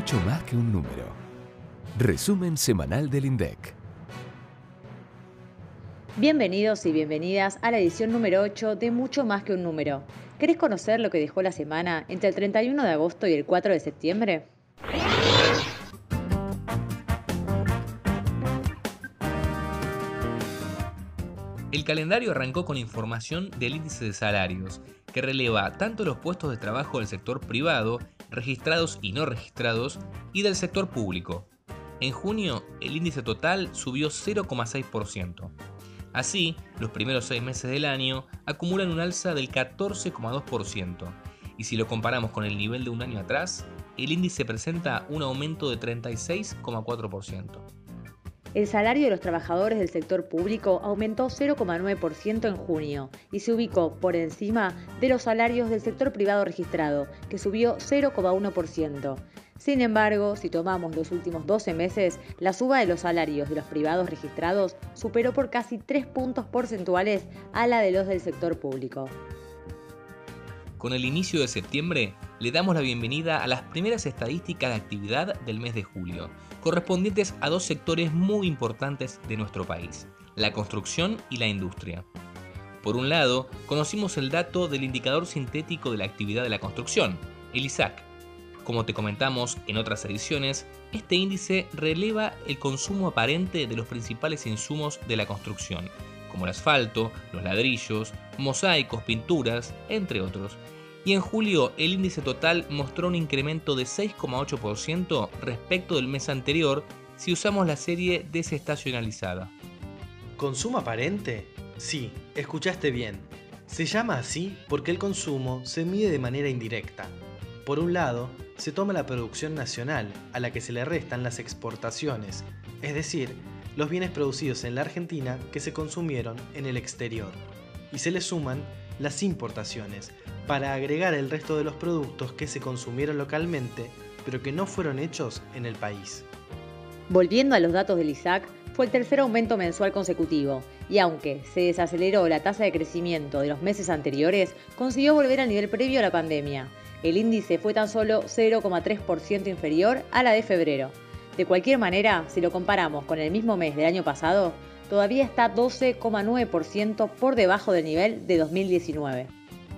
mucho más que un número. Resumen semanal del INDEC. Bienvenidos y bienvenidas a la edición número 8 de Mucho más que un número. ¿Querés conocer lo que dejó la semana entre el 31 de agosto y el 4 de septiembre? El calendario arrancó con información del índice de salarios, que releva tanto los puestos de trabajo del sector privado, registrados y no registrados, y del sector público. En junio, el índice total subió 0,6%. Así, los primeros seis meses del año acumulan un alza del 14,2%, y si lo comparamos con el nivel de un año atrás, el índice presenta un aumento de 36,4%. El salario de los trabajadores del sector público aumentó 0,9% en junio y se ubicó por encima de los salarios del sector privado registrado, que subió 0,1%. Sin embargo, si tomamos los últimos 12 meses, la suba de los salarios de los privados registrados superó por casi 3 puntos porcentuales a la de los del sector público. Con el inicio de septiembre, le damos la bienvenida a las primeras estadísticas de actividad del mes de julio, correspondientes a dos sectores muy importantes de nuestro país, la construcción y la industria. Por un lado, conocimos el dato del indicador sintético de la actividad de la construcción, el ISAC. Como te comentamos en otras ediciones, este índice releva el consumo aparente de los principales insumos de la construcción, como el asfalto, los ladrillos, mosaicos, pinturas, entre otros, y en julio el índice total mostró un incremento de 6,8% respecto del mes anterior si usamos la serie desestacionalizada. ¿Consumo aparente? Sí, escuchaste bien. Se llama así porque el consumo se mide de manera indirecta. Por un lado, se toma la producción nacional, a la que se le restan las exportaciones, es decir, los bienes producidos en la Argentina que se consumieron en el exterior, y se le suman las importaciones, para agregar el resto de los productos que se consumieron localmente, pero que no fueron hechos en el país. Volviendo a los datos del ISAC, fue el tercer aumento mensual consecutivo, y aunque se desaceleró la tasa de crecimiento de los meses anteriores, consiguió volver al nivel previo a la pandemia. El índice fue tan solo 0,3% inferior a la de febrero. De cualquier manera, si lo comparamos con el mismo mes del año pasado, todavía está 12,9% por debajo del nivel de 2019.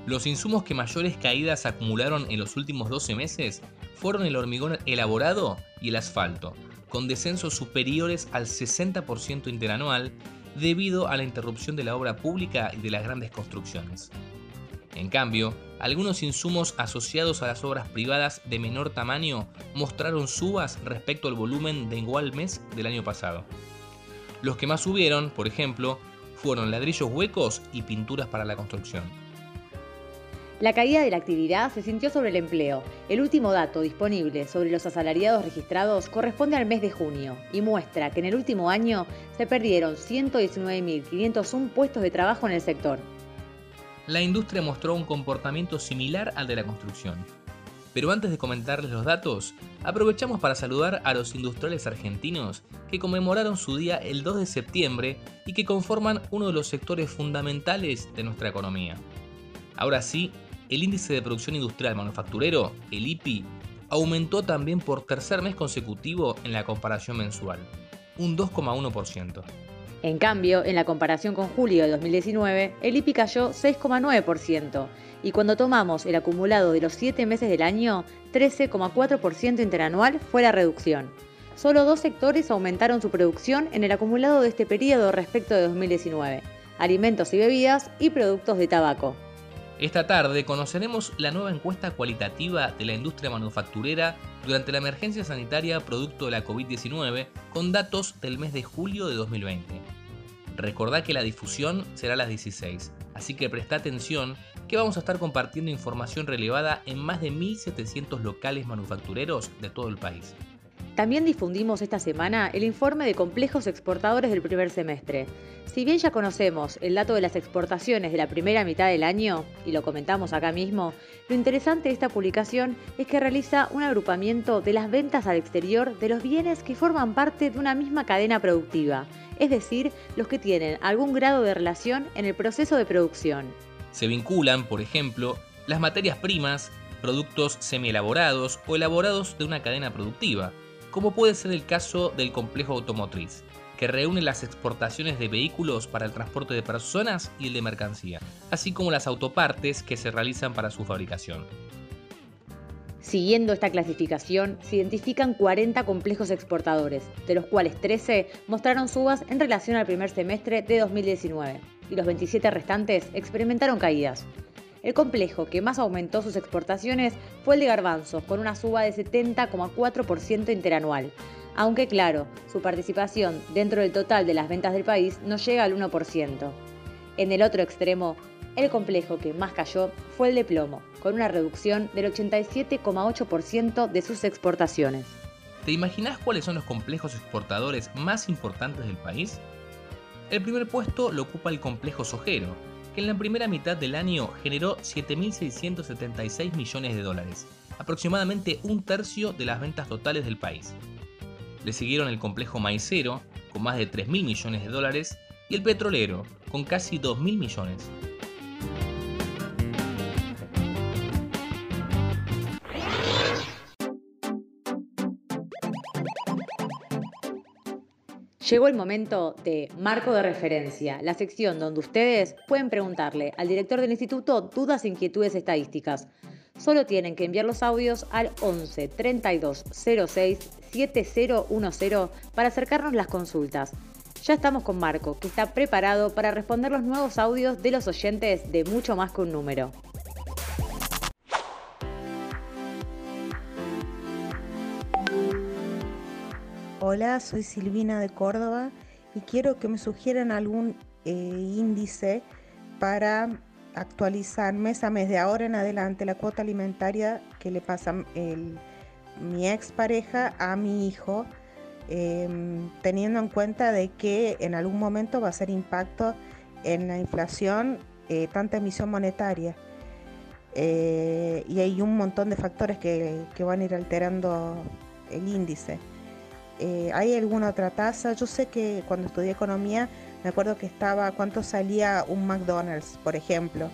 Los insumos que mayores caídas acumularon en los últimos 12 meses fueron el hormigón elaborado y el asfalto, con descensos superiores al 60% interanual debido a la interrupción de la obra pública y de las grandes construcciones. En cambio, algunos insumos asociados a las obras privadas de menor tamaño mostraron subas respecto al volumen de igual mes del año pasado. Los que más subieron, por ejemplo, fueron ladrillos huecos y pinturas para la construcción. La caída de la actividad se sintió sobre el empleo. El último dato disponible sobre los asalariados registrados corresponde al mes de junio y muestra que en el último año se perdieron 119.501 puestos de trabajo en el sector. La industria mostró un comportamiento similar al de la construcción. Pero antes de comentarles los datos, aprovechamos para saludar a los industriales argentinos que conmemoraron su día el 2 de septiembre y que conforman uno de los sectores fundamentales de nuestra economía. Ahora sí, el índice de producción industrial manufacturero, el IPI, aumentó también por tercer mes consecutivo en la comparación mensual, un 2,1%. En cambio, en la comparación con julio de 2019, el IPI cayó 6,9%, y cuando tomamos el acumulado de los 7 meses del año, 13,4% interanual fue la reducción. Solo dos sectores aumentaron su producción en el acumulado de este periodo respecto de 2019, alimentos y bebidas y productos de tabaco. Esta tarde conoceremos la nueva encuesta cualitativa de la industria manufacturera durante la emergencia sanitaria producto de la COVID-19 con datos del mes de julio de 2020. Recordá que la difusión será a las 16, así que presta atención que vamos a estar compartiendo información relevada en más de 1.700 locales manufactureros de todo el país. También difundimos esta semana el informe de complejos exportadores del primer semestre. Si bien ya conocemos el dato de las exportaciones de la primera mitad del año, y lo comentamos acá mismo, lo interesante de esta publicación es que realiza un agrupamiento de las ventas al exterior de los bienes que forman parte de una misma cadena productiva, es decir, los que tienen algún grado de relación en el proceso de producción. Se vinculan, por ejemplo, las materias primas, productos semi-elaborados o elaborados de una cadena productiva, como puede ser el caso del complejo automotriz, que reúne las exportaciones de vehículos para el transporte de personas y el de mercancía, así como las autopartes que se realizan para su fabricación. Siguiendo esta clasificación, se identifican 40 complejos exportadores, de los cuales 13 mostraron subas en relación al primer semestre de 2019, y los 27 restantes experimentaron caídas. El complejo que más aumentó sus exportaciones fue el de garbanzos, con una suba de 70,4% interanual, aunque claro, su participación dentro del total de las ventas del país no llega al 1%. En el otro extremo, el complejo que más cayó fue el de plomo, con una reducción del 87,8% de sus exportaciones. ¿Te imaginas cuáles son los complejos exportadores más importantes del país? El primer puesto lo ocupa el complejo sojero, que en la primera mitad del año generó 7.676 millones de dólares, aproximadamente un tercio de las ventas totales del país. Le siguieron el complejo maicero, con más de 3.000 millones de dólares, y el petrolero, con casi 2.000 millones. Llegó el momento de Marco de Referencia, la sección donde ustedes pueden preguntarle al director del instituto dudas e inquietudes estadísticas. Solo tienen que enviar los audios al 11 32 06 7010 para acercarnos las consultas. Ya estamos con Marco, que está preparado para responder los nuevos audios de los oyentes de mucho más que un número. Hola, soy Silvina de Córdoba y quiero que me sugieran algún eh, índice para actualizar mes a mes de ahora en adelante la cuota alimentaria que le pasa mi expareja a mi hijo, em, teniendo en cuenta de que en algún momento va a ser impacto en la inflación, eh, tanta emisión monetaria. Eh, y hay un montón de factores que van a ir alterando el índice. Eh, ¿Hay alguna otra tasa? Yo sé que cuando estudié economía me acuerdo que estaba cuánto salía un McDonald's, por ejemplo,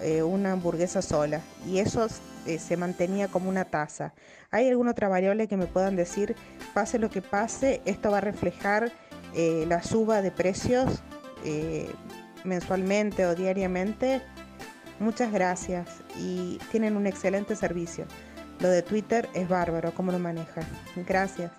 eh, una hamburguesa sola, y eso eh, se mantenía como una tasa. ¿Hay alguna otra variable que me puedan decir, pase lo que pase, esto va a reflejar la suba de precios mensualmente o diariamente? Muchas gracias y tienen un excelente servicio. Lo de Twitter es bárbaro, cómo lo manejan. Gracias.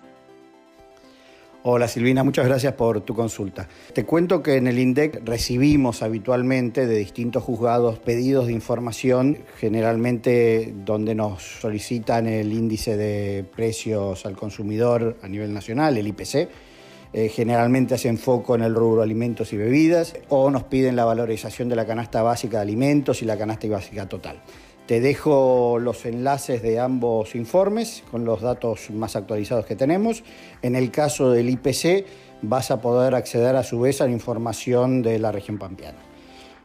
Hola Silvina, muchas gracias por tu consulta. Te cuento que en el INDEC recibimos habitualmente de distintos juzgados pedidos de información, generalmente donde nos solicitan el índice de precios al consumidor a nivel nacional, el IPC. Eh, generalmente hacen foco en el rubro alimentos y bebidas o nos piden la valorización de la canasta básica de alimentos y la canasta básica total. Te dejo los enlaces de ambos informes con los datos más actualizados que tenemos. En el caso del IPC vas a poder acceder a su vez a la información de la región pampeana.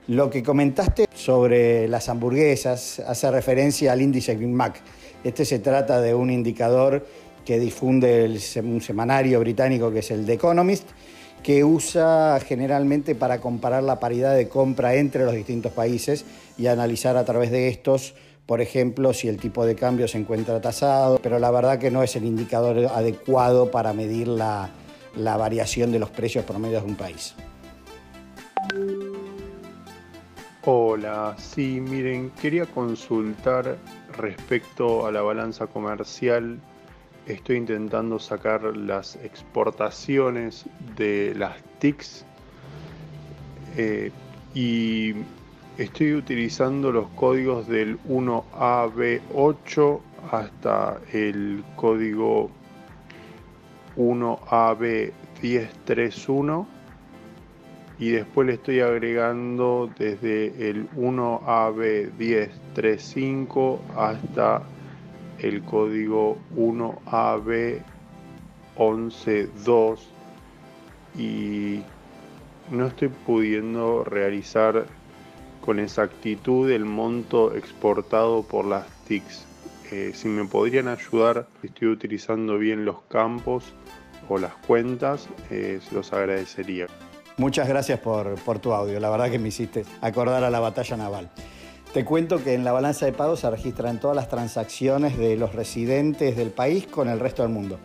Lo que comentaste sobre las hamburguesas hace referencia al índice Big Mac. Este se trata de un indicador que difunde un semanario británico que es el The Economist, que usa generalmente para comparar la paridad de compra entre los distintos países y analizar a través de estos, por ejemplo, si el tipo de cambio se encuentra tasado, pero la verdad que no es el indicador adecuado para medir la, la variación de los precios promedios de un país. Hola, sí, miren, quería consultar respecto a la balanza comercial. Estoy intentando sacar las exportaciones de las TICs eh, y Estoy utilizando los códigos del 1AB8 hasta el código 1AB1031 y después le estoy agregando desde el 1AB1035 hasta el código 1AB112 y no estoy pudiendo realizar con exactitud el monto exportado por las TICs. Eh, si me podrían ayudar, estoy utilizando bien los campos o las cuentas, eh, los agradecería. Muchas gracias por, por tu audio, la verdad que me hiciste acordar a la batalla naval. Te cuento que en la balanza de pagos se registran todas las transacciones de los residentes del país con el resto del mundo.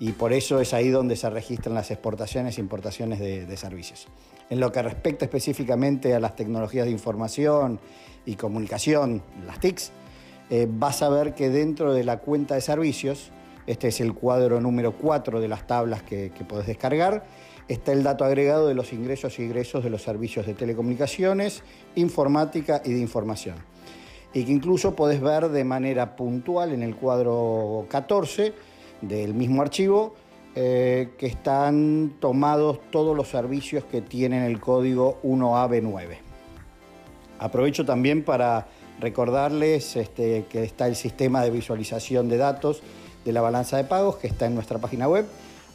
Y por eso es ahí donde se registran las exportaciones e importaciones de, servicios. En lo que respecta específicamente a las tecnologías de información y comunicación, las TICs, eh, vas a ver que dentro de la cuenta de servicios, este es el cuadro número 4 de las tablas que, que podés descargar, está el dato agregado de los ingresos y egresos de los servicios de telecomunicaciones, informática y de información. Y que incluso podés ver de manera puntual en el cuadro 14 del mismo archivo eh, que están tomados todos los servicios que tienen el código 1AB9. Aprovecho también para recordarles este, que está el sistema de visualización de datos de la balanza de pagos que está en nuestra página web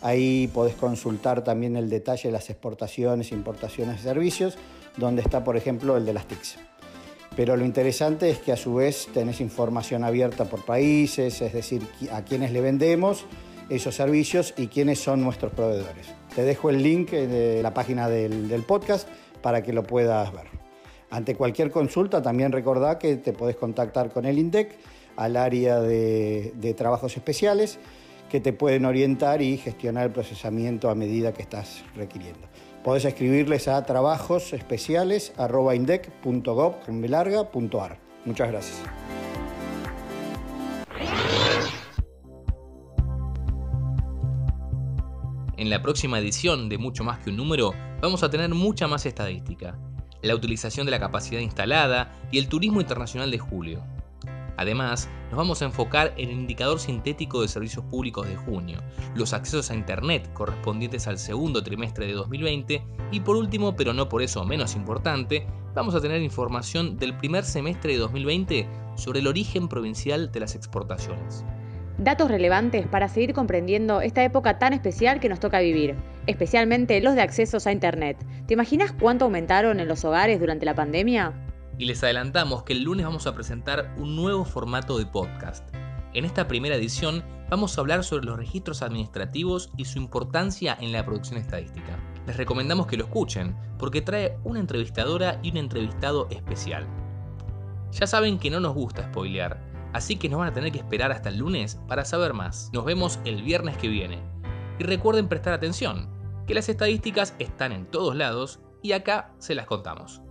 Ahí podés consultar también el detalle de las exportaciones, importaciones de servicios, donde está, por ejemplo, el de las TICs. Pero lo interesante es que a su vez tenés información abierta por países, es decir, a quiénes le vendemos esos servicios y quiénes son nuestros proveedores. Te dejo el link de la página del, podcast para que lo puedas ver. Ante cualquier consulta, también recordá que te podés contactar con el INDEC al área de, de trabajos especiales que te pueden orientar y gestionar el procesamiento a medida que estás requiriendo. Podés escribirles a trabajosespeciales.indec.gov.ar. Muchas gracias. En la próxima edición de Mucho más que un número vamos a tener mucha más estadística, la utilización de la capacidad instalada y el turismo internacional de julio. Además, nos vamos a enfocar en el indicador sintético de servicios públicos de junio, los accesos a Internet correspondientes al segundo trimestre de 2020 y por último, pero no por eso menos importante, vamos a tener información del primer semestre de 2020 sobre el origen provincial de las exportaciones. Datos relevantes para seguir comprendiendo esta época tan especial que nos toca vivir, especialmente los de accesos a Internet. ¿Te imaginas cuánto aumentaron en los hogares durante la pandemia? y les adelantamos que el lunes vamos a presentar un nuevo formato de podcast. En esta primera edición vamos a hablar sobre los registros administrativos y su importancia en la producción estadística. Les recomendamos que lo escuchen porque trae una entrevistadora y un entrevistado especial. Ya saben que no nos gusta spoilear, así que nos van a tener que esperar hasta el lunes para saber más. Nos vemos el viernes que viene. Y recuerden prestar atención, que las estadísticas están en todos lados y acá se las contamos.